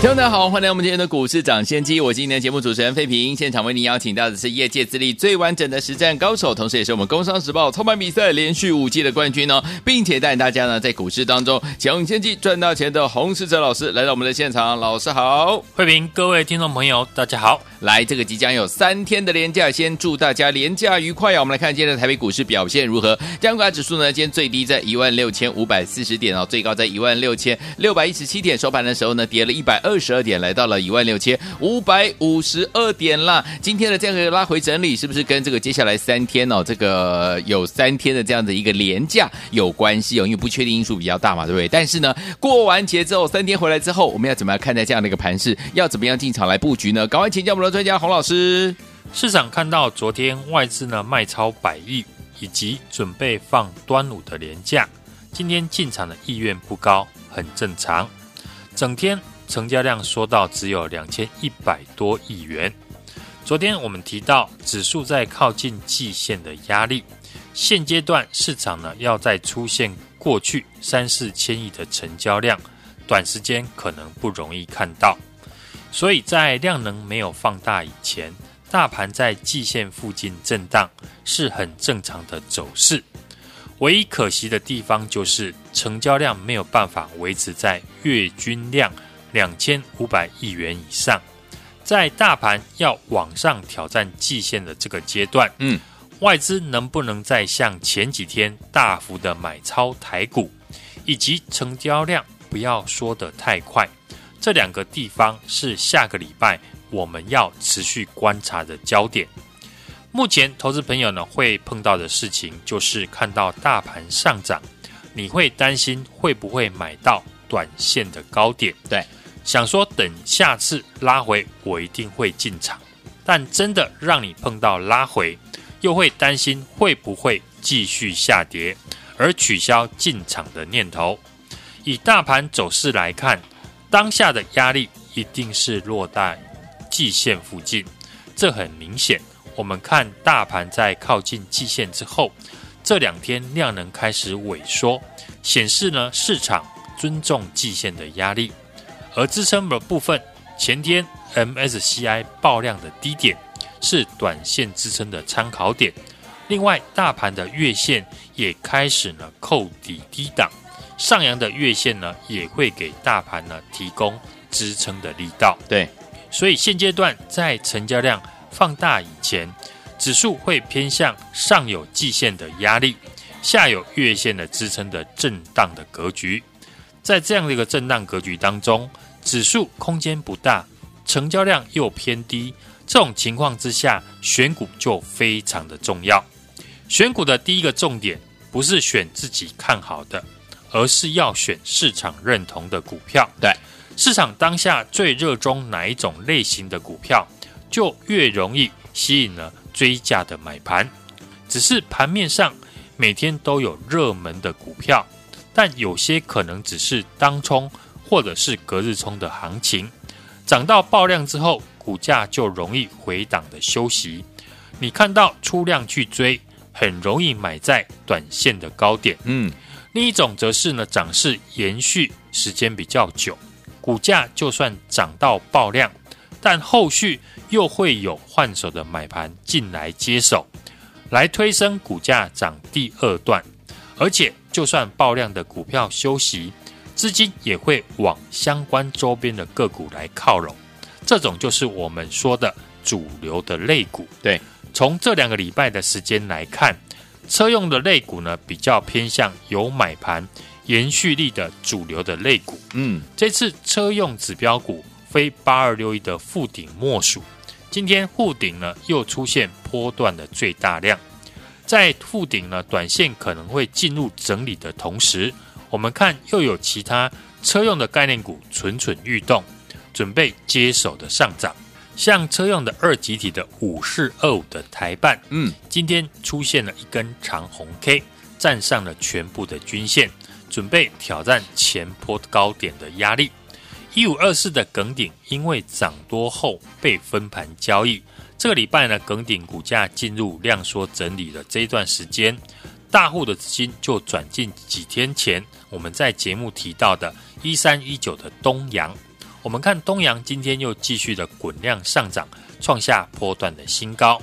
听众大家好，欢迎来到我们今天的股市抢先机。我是今天的节目主持人费平，现场为您邀请到的是业界资历最完整的实战高手，同时也是我们工商时报操盘比赛连续五季的冠军哦，并且带大家呢在股市当中抢先机赚大钱的洪士哲老师来到我们的现场。老师好，费平，各位听众朋友，大家好。来，这个即将有三天的连假，先祝大家连假愉快啊！我们来看今天的台北股市表现如何？加权指数呢，今天最低在一万六千五百四十点哦，最高在一万六千六百一十七点，收盘的时候呢，跌了一百二十二点，来到了一万六千五百五十二点啦。今天的这样一个拉回整理，是不是跟这个接下来三天哦，这个有三天的这样的一个连假有关系哦？因为不确定因素比较大嘛，对不对？但是呢，过完节之后，三天回来之后，我们要怎么样看待这样的一个盘势？要怎么样进场来布局呢？赶快请教我们的专家洪老师。市场看到昨天外资呢卖超百亿，以及准备放端午的连假，今天进场的意愿不高，很正常。整天。成交量说到只有两千一百多亿元。昨天我们提到指数在靠近季线的压力，现阶段市场呢要再出现过去三四千亿的成交量，短时间可能不容易看到。所以在量能没有放大以前，大盘在季线附近震荡是很正常的走势。唯一可惜的地方就是成交量没有办法维持在月均量。两千五百亿元以上，在大盘要往上挑战季线的这个阶段，嗯，外资能不能再像前几天大幅的买超台股，以及成交量不要说得太快，这两个地方是下个礼拜我们要持续观察的焦点。目前投资朋友呢会碰到的事情，就是看到大盘上涨，你会担心会不会买到短线的高点？对。想说等下次拉回，我一定会进场，但真的让你碰到拉回，又会担心会不会继续下跌，而取消进场的念头。以大盘走势来看，当下的压力一定是落在季线附近，这很明显。我们看大盘在靠近季线之后，这两天量能开始萎缩，显示呢市场尊重季线的压力。而支撑的部分，前天 MSCI 爆量的低点是短线支撑的参考点。另外，大盘的月线也开始呢扣底低档，上扬的月线呢也会给大盘呢提供支撑的力道。对，所以现阶段在成交量放大以前，指数会偏向上有季线的压力，下有月线的支撑的震荡的格局。在这样的一个震荡格局当中，指数空间不大，成交量又偏低，这种情况之下，选股就非常的重要。选股的第一个重点不是选自己看好的，而是要选市场认同的股票。对，市场当下最热衷哪一种类型的股票，就越容易吸引了追价的买盘。只是盘面上每天都有热门的股票，但有些可能只是当冲。或者是隔日冲的行情，涨到爆量之后，股价就容易回档的休息。你看到出量去追，很容易买在短线的高点。嗯，另一种则是呢，涨势延续时间比较久，股价就算涨到爆量，但后续又会有换手的买盘进来接手，来推升股价涨第二段。而且，就算爆量的股票休息。资金也会往相关周边的个股来靠拢，这种就是我们说的主流的类股。对，从这两个礼拜的时间来看，车用的类股呢比较偏向有买盘延续力的主流的类股。嗯，这次车用指标股非八二六一的附顶莫属。今天富鼎呢又出现波段的最大量，在富鼎呢短线可能会进入整理的同时。我们看，又有其他车用的概念股蠢蠢欲动，准备接手的上涨。像车用的二极体的五四二五的台半，嗯，今天出现了一根长红 K，站上了全部的均线，准备挑战前波高点的压力。一五二四的耿鼎，因为涨多后被分盘交易，这个礼拜呢，耿鼎股价进入量缩整理的这一段时间，大户的资金就转进几天前我们在节目提到的一三一九的东阳。我们看东阳今天又继续的滚量上涨，创下波段的新高。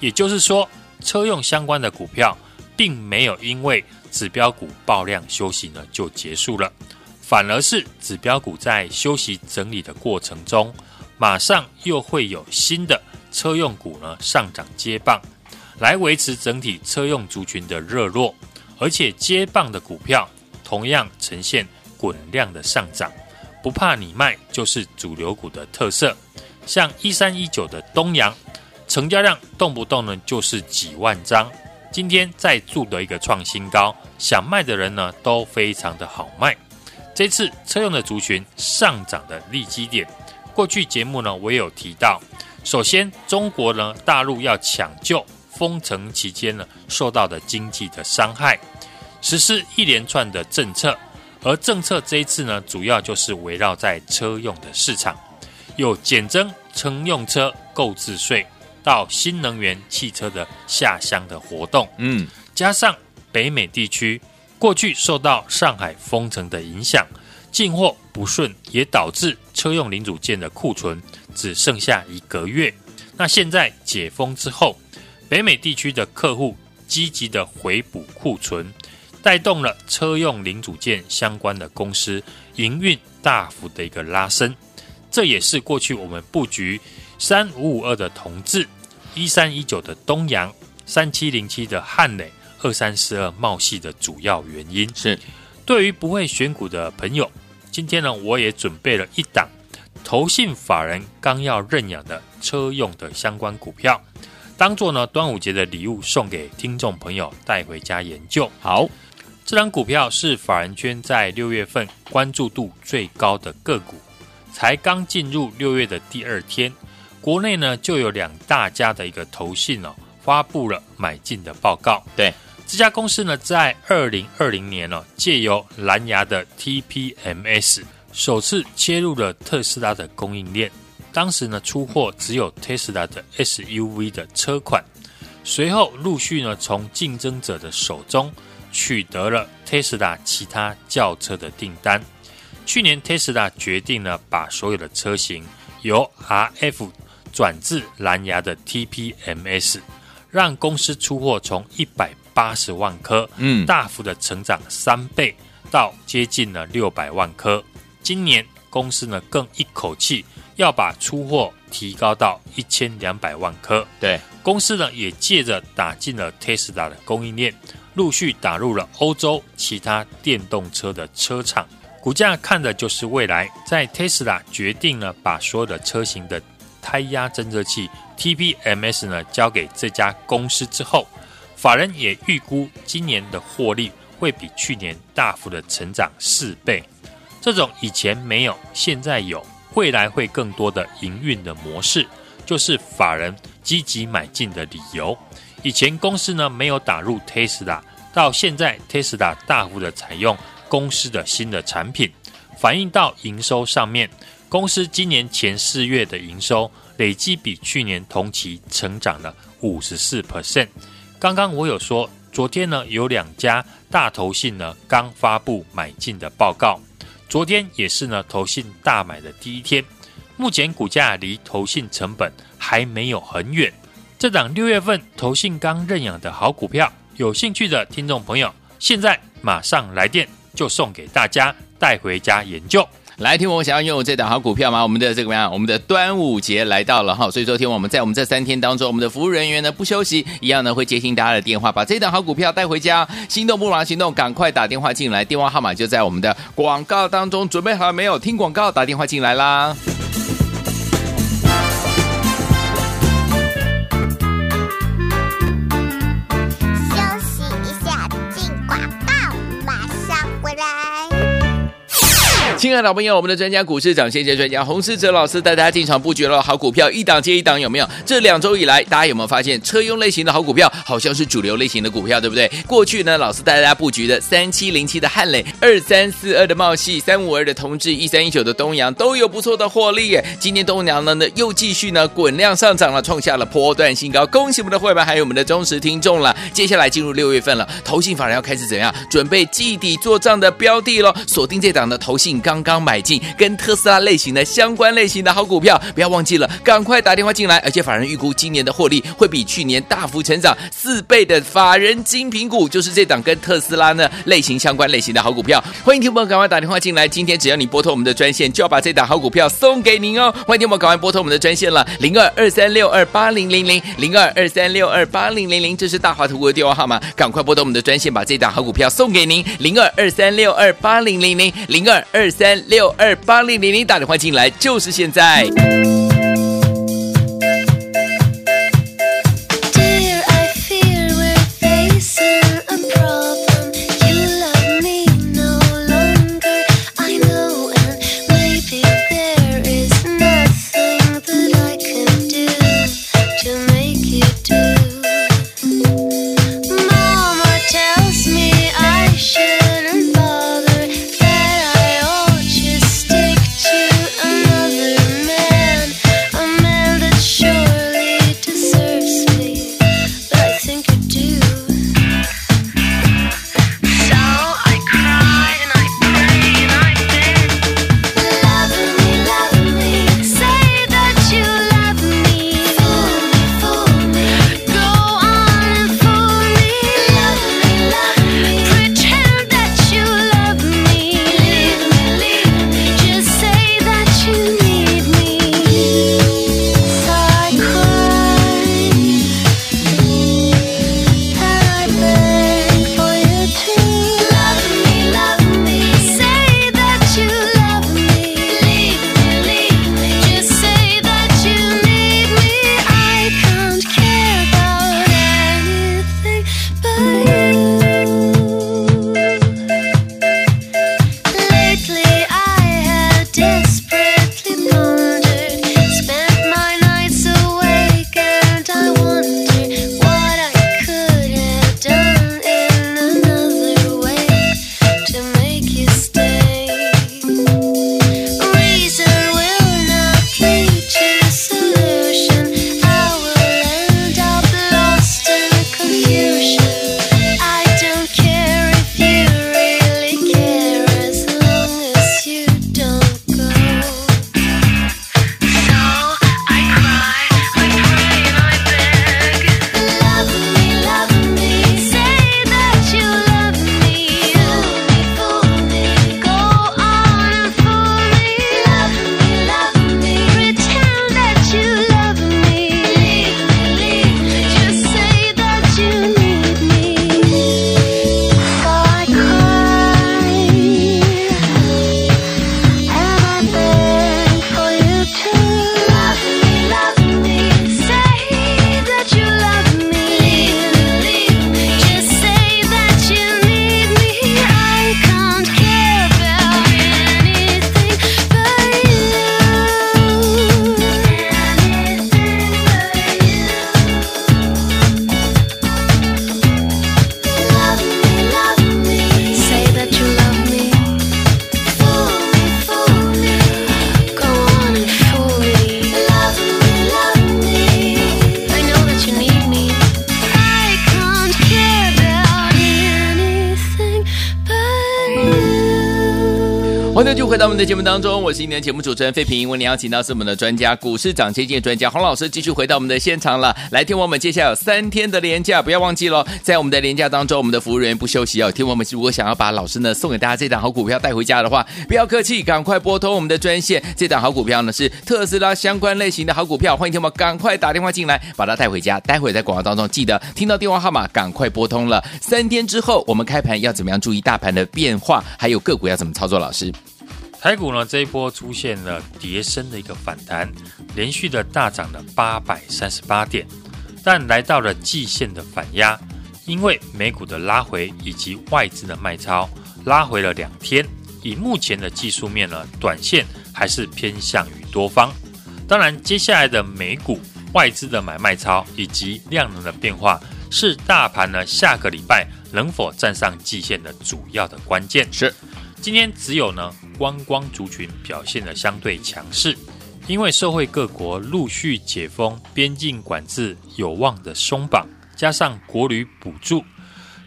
也就是说，车用相关的股票并没有因为指标股爆量休息呢就结束了，反而是指标股在休息整理的过程中，马上又会有新的车用股呢上涨接棒，来维持整体车用族群的热络，而且接棒的股票同样呈现滚量的上涨。不怕你卖，就是主流股的特色。像一三一九的东阳，成交量动不动呢就是几万张。今天再筑的一个创新高，想卖的人呢都非常的好卖。这次车用的族群上涨的利基点，过去节目呢我也有提到。首先，中国呢大陆要抢救封城期间呢受到的经济的伤害，实施一连串的政策。而政策这一次呢，主要就是围绕在车用的市场，有减征乘用车购置税，到新能源汽车的下乡的活动，嗯，加上北美地区过去受到上海封城的影响，进货不顺，也导致车用零组件的库存只剩下一个月。那现在解封之后，北美地区的客户积极的回补库存。带动了车用零组件相关的公司营运大幅的一个拉升，这也是过去我们布局三五五二的同志、一三一九的东阳、三七零七的汉磊、二三四二茂系的主要原因。是对于不会选股的朋友，今天呢，我也准备了一档投信法人刚要认养的车用的相关股票，当做呢端午节的礼物送给听众朋友带回家研究。好。这档股票是法人圈在六月份关注度最高的个股，才刚进入六月的第二天，国内呢就有两大家的一个投信哦发布了买进的报告。对，这家公司呢在二零二零年哦借由蓝牙的 TPMS 首次切入了特斯拉的供应链，当时呢出货只有 Tesla 的 SUV 的车款，随后陆续呢从竞争者的手中。取得了 Tesla 其他轿车的订单。去年 Tesla 决定呢，把所有的车型由 RF 转至蓝牙的 TPMS，让公司出货从一百八十万颗，嗯，大幅的成长三倍到接近了六百万颗。今年公司呢，更一口气要把出货提高到一千两百万颗。对，公司呢也借着打进了 Tesla 的供应链。陆续打入了欧洲其他电动车的车厂，股价看的就是未来。在 Tesla 决定呢，把所有的车型的胎压侦测器 TPMS 呢交给这家公司之后，法人也预估今年的获利会比去年大幅的成长四倍。这种以前没有，现在有，未来会更多的营运的模式，就是法人积极买进的理由。以前公司呢没有打入 Tesla，到现在 Tesla 大幅的采用公司的新的产品，反映到营收上面。公司今年前四月的营收累计比去年同期成长了五十四 percent。刚刚我有说，昨天呢有两家大投信呢刚发布买进的报告，昨天也是呢投信大买的第一天。目前股价离投信成本还没有很远。这档六月份投信刚认养的好股票，有兴趣的听众朋友，现在马上来电就送给大家带回家研究。来，听我想要拥有这档好股票吗？我们的这个怎么样？我们的端午节来到了哈，所以说听我们在我们这三天当中，我们的服务人员呢不休息，一样呢会接听大家的电话，把这档好股票带回家。心动不如行动，赶快打电话进来，电话号码就在我们的广告当中，准备好了没有？听广告，打电话进来啦。亲爱的老朋友，我们的专家股市长，谢谢专家洪世哲老师带大家进场布局了好股票，一档接一档，有没有？这两周以来，大家有没有发现车用类型的好股票好像是主流类型的股票，对不对？过去呢，老师带大家布局的三七零七的汉磊、二三四二的茂矽、三五二的同致、一三一九的东阳都有不错的获利耶。今天东阳呢呢又继续呢滚量上涨了，创下了波段新高。恭喜我们的会员还有我们的忠实听众了。接下来进入六月份了，投信法人要开始怎样准备季底做账的标的喽？锁定这档的投信刚刚买进跟特斯拉类型的相关类型的好股票，不要忘记了，赶快打电话进来。而且法人预估今年的获利会比去年大幅成长四倍的法人精品股，就是这档跟特斯拉呢类型相关类型的好股票。欢迎听众赶快打电话进来，今天只要你拨通我们的专线，就要把这档好股票送给您哦。欢迎听众赶快拨通我们的专线了，零二二三六二八零零零零二二三六二八零零零，这是大华图的电话号码，赶快拨通我们的专线，把这档好股票送给您，零二二三六二八零零零零二二三六二八零零零，打电话进来就是现在。回到我们的节目当中，我是今天的节目主持人费平。为您邀请到是我们的专家，股市涨跌见专家洪老师，继续回到我们的现场了。来听我们接下来有三天的连假，不要忘记喽。在我们的连假当中，我们的服务人员不休息哦。听我们如果想要把老师呢送给大家这档好股票带回家的话，不要客气，赶快拨通我们的专线。这档好股票呢是特斯拉相关类型的好股票，欢迎听我们赶快打电话进来，把它带回家。待会在广告当中记得听到电话号码，赶快拨通了。三天之后，我们开盘要怎么样注意大盘的变化，还有个股要怎么操作？老师。台股呢，这一波出现了跌升的一个反弹，连续的大涨了八百三十八点，但来到了季线的反压，因为美股的拉回以及外资的卖超拉回了两天，以目前的技术面呢，短线还是偏向于多方。当然，接下来的美股外资的买卖超以及量能的变化，是大盘呢下个礼拜能否站上季线的主要的关键。是，今天只有呢观光族群表现得相对强势。因为社会各国陆续解封，边境管制有望的松绑，加上国旅补助，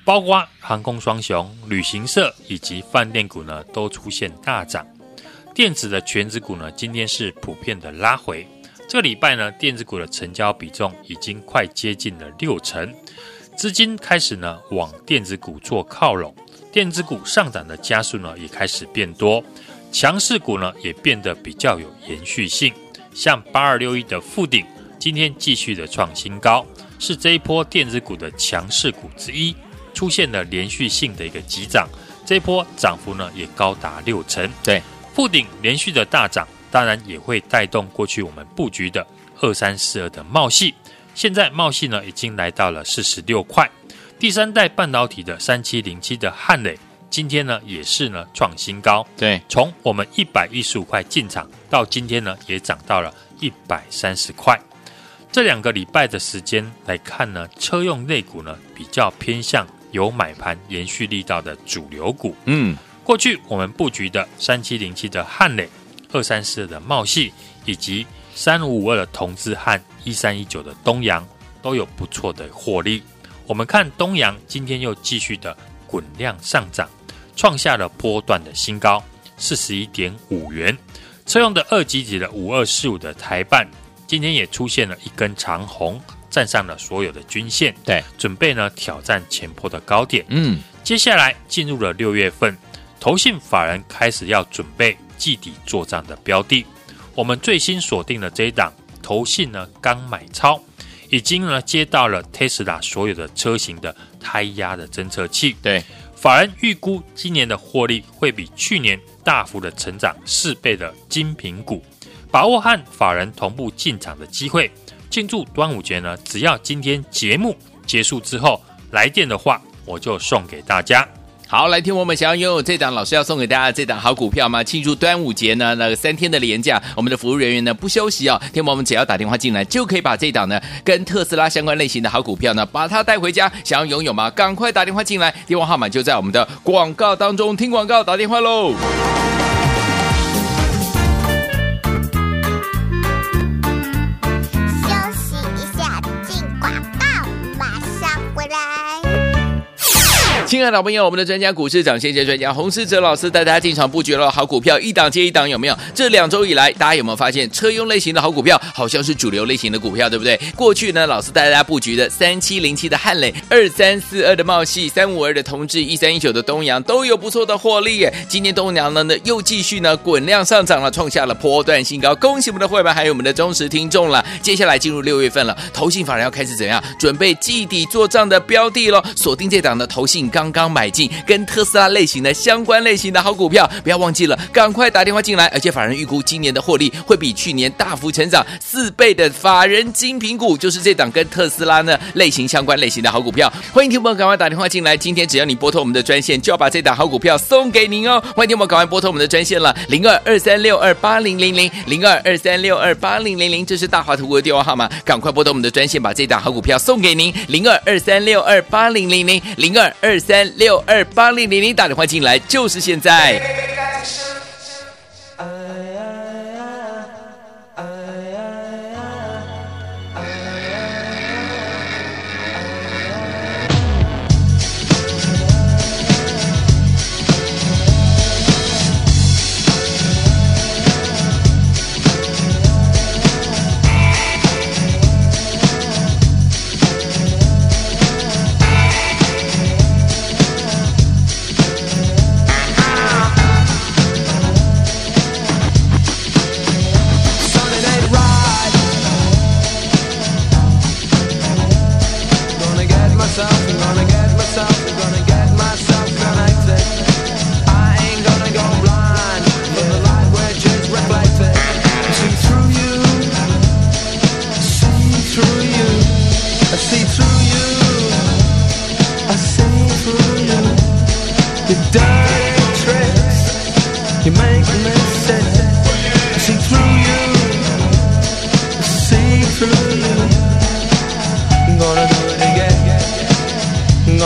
包括航空双雄、旅行社以及饭店股呢，都出现大涨。电子的权值股呢，今天是普遍的拉回。这个礼拜呢，电子股的成交比重已经快接近了六成，资金开始呢往电子股做靠拢，电子股上涨的加速呢也开始变多。强势股呢也变得比较有延续性，像八二六一的富鼎今天继续的创新高，是这一波电子股的强势股之一，出现了连续性的一个急涨，这一波涨幅呢也高达六成。对，富鼎连续的大涨，当然也会带动过去我们布局的二三四二的茂系，现在茂系呢已经来到了四十六块，第三代半导体的三七零七的汉磊。今天呢也是呢创新高，对，从我们一百一十五块进场到今天呢也涨到了一百三十块。这两个礼拜的时间来看呢，车用类股呢比较偏向有买盘延续力道的主流股。嗯，过去我们布局的三七零七的汉磊、二三四二的茂系以及三五五二的同志和一三一九的东阳都有不错的获利。我们看东阳今天又继续的滚量上涨。创下了波段的新高，四十一点五元。车用的二级体的五二四五的台半，今天也出现了一根长红，站上了所有的均线，对，准备呢挑战前坡的高点。嗯，接下来进入了六月份，投信法人开始要准备季底做账的标的。我们最新锁定了这一档，投信呢刚买超，已经呢接到了 Tesla 所有的车型的胎压的侦测器，对。法人预估今年的获利会比去年大幅的成长四倍的精品股，把握和法人同步进场的机会，庆祝端午节呢，只要今天节目结束之后来电的话，我就送给大家。好，来听我们想要拥有这档老师要送给大家这档好股票吗？庆祝端午节呢，那个三天的连假，我们的服务人员呢不休息哦。听我们只要打电话进来，就可以把这档呢跟特斯拉相关类型的好股票呢，把它带回家。想要拥有吗？赶快打电话进来，电话号码就在我们的广告当中。听广告，打电话喽。亲爱的朋友我们的专家股市长先机专家洪世哲老师带大家进场布局了好股票，一档接一档，有没有？这两周以来，大家有没有发现车用类型的好股票好像是主流类型的股票，对不对？过去呢，老师带大家布局的三七零七的汉磊、二三四二的茂矽、三五二的同致、一三一九的东阳都有不错的获利耶。今天东阳呢呢又继续呢滚量上涨了，创下了波段新高。恭喜我们的会员还有我们的忠实听众了。接下来进入六月份了，投信法人要开始怎样准备季底做账的标的喽？锁定这档的投信。刚刚买进跟特斯拉类型的相关类型的好股票，不要忘记了，赶快打电话进来。而且法人预估今年的获利会比去年大幅成长四倍的法人精品股，就是这档跟特斯拉呢类型相关类型的好股票。欢迎听众赶快打电话进来，今天只要你拨通我们的专线，就要把这档好股票送给您哦。欢迎听众赶快拨通我们的专线了，零二二三六二八零零零零二二三六二八零零零，这是大华图的电话号码，赶快拨通我们的专线，把这档好股票送给您，零二二三六二八零零零零二二三六。二八零零零打电话进来就是现在。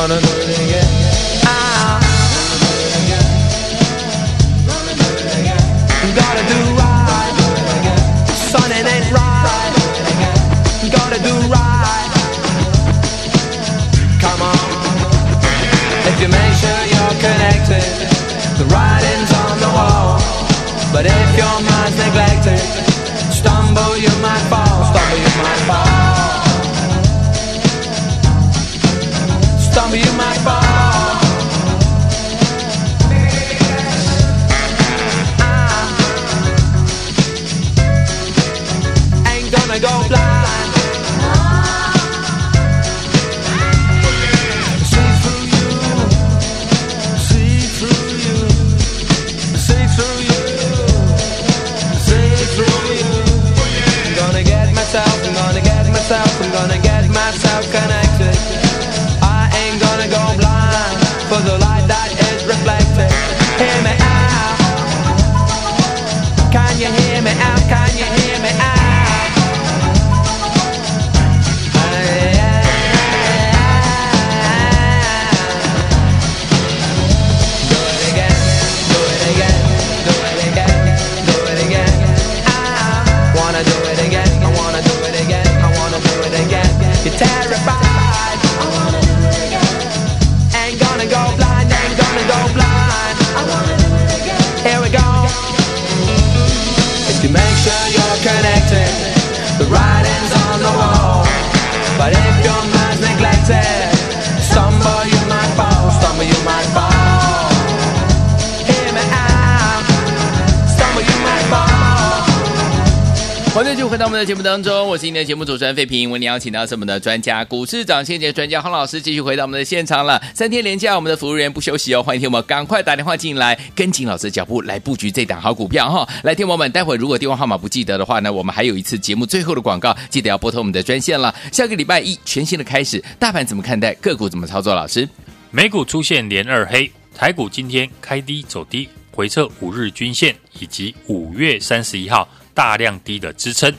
Gonna do 欢迎继续回到我们的节目当中，我是今天的节目主持人费平。为您邀请到是我们的专家，股市涨先节专家洪老师，继续回到我们的现场了。三天连假，我们的服务员不休息哦，欢迎听我们赶快打电话进来，跟紧老师脚步来布局这档好股票哈。来，听我们，待会如果电话号码不记得的话呢，我们还有一次节目最后的广告，记得要拨通我们的专线了。下个礼拜一全新的开始，大盘怎么看待？个股怎么操作？老师，美股出现连二黑，台股今天开低走低，回撤五日均线以及五月三十一号大量低的支撑。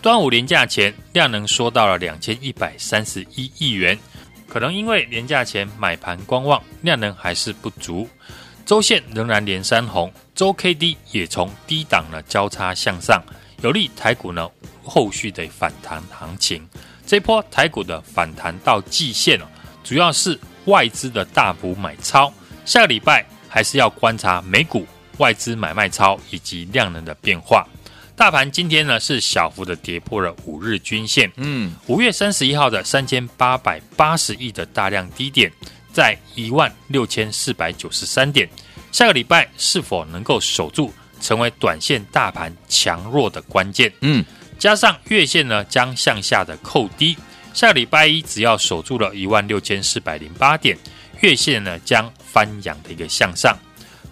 端午连假前量能缩到了两千一百三十一亿元，可能因为连假前买盘观望，量能还是不足。周线仍然连三红，周 K D 也从低档呢交叉向上，有利台股呢后续的反弹行情。这波台股的反弹到季线哦，主要是外资的大幅买超。下个礼拜还是要观察美股外资买卖超以及量能的变化。大盘今天呢是小幅的跌破了五日均线，嗯，五月三十一号的三千八百八十亿的大量低点在一万六千四百九十三点，下个礼拜是否能够守住，成为短线大盘强弱的关键。嗯，加上月线呢将向下的扣低，下个礼拜一只要守住了一万六千四百零八点，月线呢将翻扬的一个向上。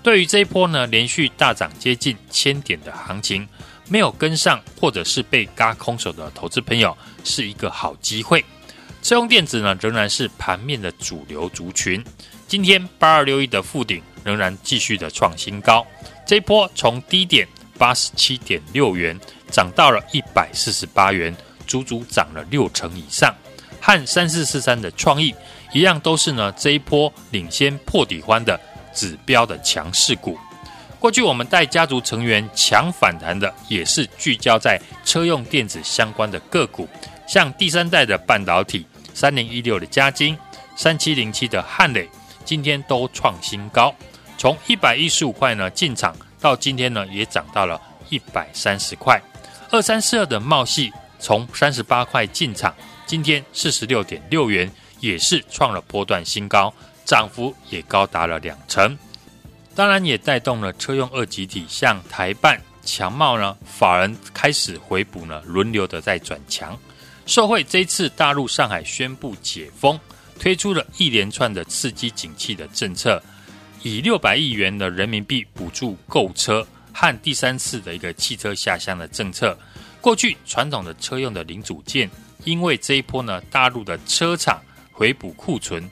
对于这一波呢连续大涨接近千点的行情。没有跟上，或者是被嘎空手的投资朋友，是一个好机会。车用电子呢，仍然是盘面的主流族群。今天八二六一的富鼎仍然继续的创新高，这一波从低点八十七点六元涨到了一百四十八元，足足涨了六成以上。和三四四三的创意一样，都是呢这一波领先破底欢的指标的强势股。过去我们带家族成员抢反弹的，也是聚焦在车用电子相关的个股，像第三代的半导体三零一六的嘉晶、三七零七的汉磊，今天都创新高，从一百一十五块呢进场，到今天呢也涨到了一百三十块。二三四二的茂系从三十八块进场，今天四十六点六元，也是创了波段新高，涨幅也高达了两成。当然也带动了车用二极体，像台办、强茂呢，法人开始回补呢，轮流的在转强。受惠这一次大陆上海宣布解封，推出了一连串的刺激景气的政策，以六百亿元的人民币补助购车和第三次的一个汽车下乡的政策。过去传统的车用的零组件，因为这一波呢，大陆的车厂回补库存。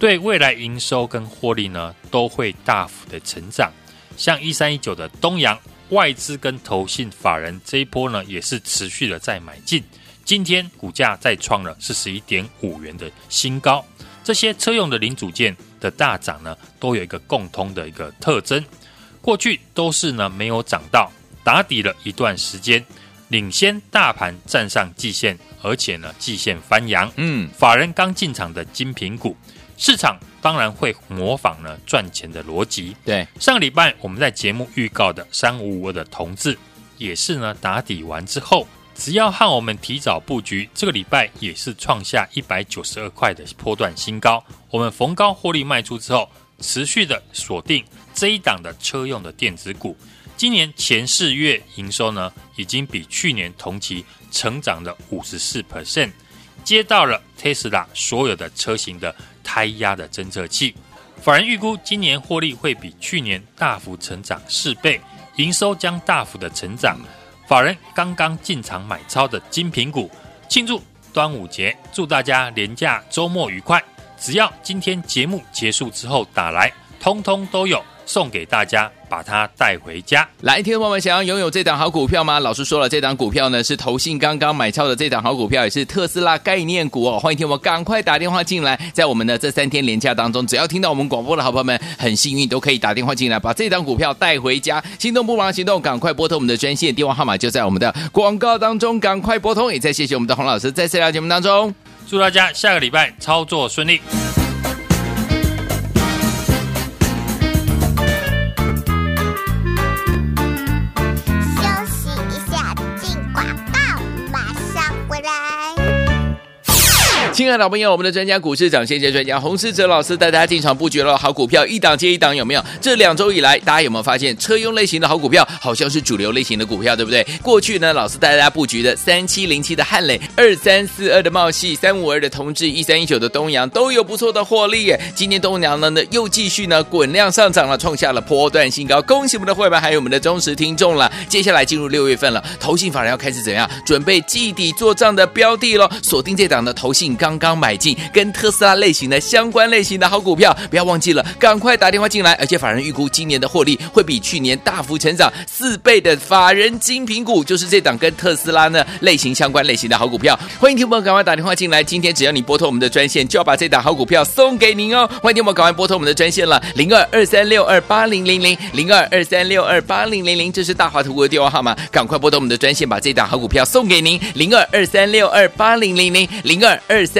对未来营收跟获利呢，都会大幅的成长。像一三一九的东阳外资跟投信法人这一波呢，也是持续的在买进。今天股价再创了四十一点五元的新高。这些车用的零组件的大涨呢，都有一个共通的一个特征，过去都是呢没有涨到，打底了一段时间，领先大盘站上季线，而且呢季线翻扬，嗯，法人刚进场的精品股，市场当然会模仿呢赚钱的逻辑。对，上个礼拜我们在节目预告的三五五二的同志，也是呢打底完之后。只要和我们提早布局，这个礼拜也是创下一百九十二块的波段新高。我们逢高获利卖出之后，持续的锁定这一档的车用的电子股。今年前四月营收呢，已经比去年同期成长了五十四 percent，接到了 Tesla 所有的车型的胎压的侦测器。法人预估今年获利会比去年大幅成长四倍，营收将大幅的成长。法人刚刚进场买超的金品股，庆祝端午节，祝大家连假周末愉快！只要今天节目结束之后打来，通通都有。送给大家，把它带回家。来，听众朋友们，想要拥有这档好股票吗？老师说了，这档股票呢是投信刚刚买超的这档好股票，也是特斯拉概念股哦。欢迎听我赶快打电话进来，在我们的这三天连假当中，只要听到我们广播的好朋友们，很幸运都可以打电话进来，把这档股票带回家。心动不忙行动，赶快拨通我们的专线电话号码，就在我们的广告当中，赶快拨通。也再谢谢我们的洪老师，在这条节目当中，祝大家下个礼拜操作顺利。亲爱的老朋友，我们的专家股市长，谢谢专家洪士哲老师带大家进场布局了好股票，一档接一档，有没有？这两周以来，大家有没有发现车用类型的好股票好像是主流类型的股票，对不对？过去呢，老师带大家布局的三七零七的汉磊、二三四二的茂矽、三五二的同致、一三一九的东阳都有不错的获利耶。今天东阳呢呢又继续呢滚量上涨了，创下了波段新高。恭喜我们的会员还有我们的忠实听众了。接下来进入六月份了，投信法人要开始怎样准备季底做账的标的喽？锁定这档的投信刚。刚刚买进跟特斯拉类型的相关类型的好股票，不要忘记了，赶快打电话进来。而且法人预估今年的获利会比去年大幅成长四倍的法人精品股，就是这档跟特斯拉呢类型相关类型的好股票。欢迎听众赶快打电话进来，今天只要你拨通我们的专线，就要把这档好股票送给您哦。欢迎听众赶快拨通我们的专线了，零二二三六二八零零零零二二三六二八零零零，这是大华图的电话号码，赶快拨通我们的专线，把这档好股票送给您，零二二三六二八零零零零二二三。